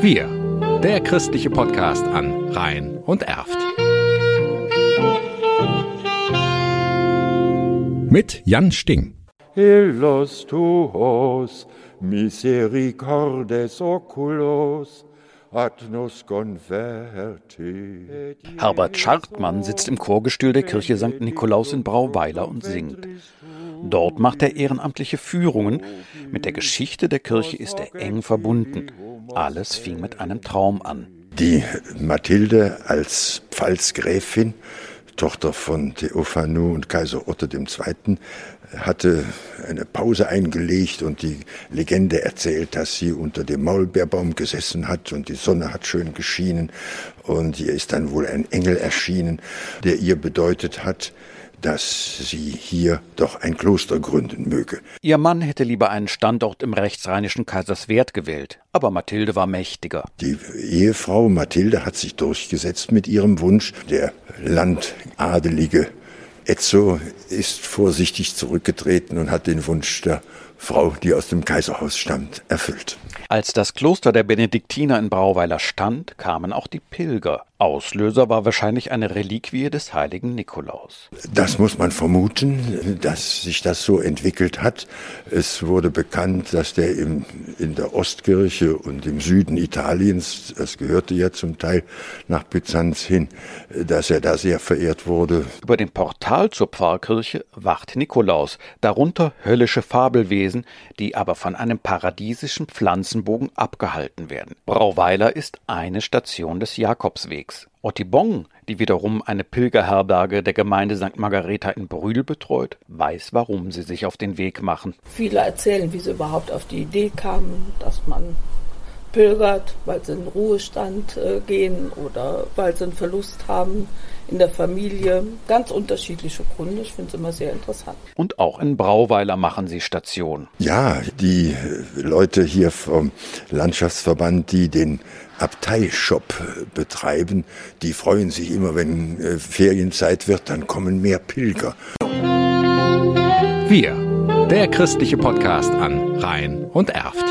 Wir, der christliche Podcast an Rhein und Erft. Mit Jan Sting. Illos tuos misericordes oculos ad nos converti. Herbert Schartmann sitzt im Chorgestühl der Kirche St. Nikolaus in Brauweiler und singt. Dort macht er ehrenamtliche Führungen. Mit der Geschichte der Kirche ist er eng verbunden. Alles fing mit einem Traum an. Die Mathilde als Pfalzgräfin, Tochter von Theophanu und Kaiser Otto II., hatte eine Pause eingelegt und die Legende erzählt, dass sie unter dem Maulbeerbaum gesessen hat und die Sonne hat schön geschienen und ihr ist dann wohl ein Engel erschienen, der ihr bedeutet hat, dass sie hier doch ein Kloster gründen möge. Ihr Mann hätte lieber einen Standort im rechtsrheinischen Kaiserswerth gewählt, aber Mathilde war mächtiger. Die Ehefrau Mathilde hat sich durchgesetzt mit ihrem Wunsch, der Landadelige Etzo ist vorsichtig zurückgetreten und hat den Wunsch der Frau, die aus dem Kaiserhaus stammt, erfüllt. Als das Kloster der Benediktiner in Brauweiler stand, kamen auch die Pilger. Auslöser war wahrscheinlich eine Reliquie des heiligen Nikolaus. Das muss man vermuten, dass sich das so entwickelt hat. Es wurde bekannt, dass der im, in der Ostkirche und im Süden Italiens, das gehörte ja zum Teil nach Byzanz hin, dass er da sehr verehrt wurde. Über dem Portal zur Pfarrkirche wacht Nikolaus, darunter höllische Fabelwesen, die aber von einem paradiesischen Pflanzenbogen abgehalten werden. Brauweiler ist eine Station des Jakobswegs. Ottibong, die wiederum eine Pilgerherberge der Gemeinde St. Margareta in Brühl betreut, weiß, warum sie sich auf den Weg machen. Viele erzählen, wie sie überhaupt auf die Idee kamen, dass man pilgert, weil sie in den Ruhestand äh, gehen oder weil sie einen Verlust haben in der Familie. Ganz unterschiedliche Gründe. Ich finde es immer sehr interessant. Und auch in Brauweiler machen sie Station. Ja, die Leute hier vom Landschaftsverband, die den Abteishop betreiben, die freuen sich immer, wenn äh, Ferienzeit wird, dann kommen mehr Pilger. Wir, der christliche Podcast an Rhein und Erft.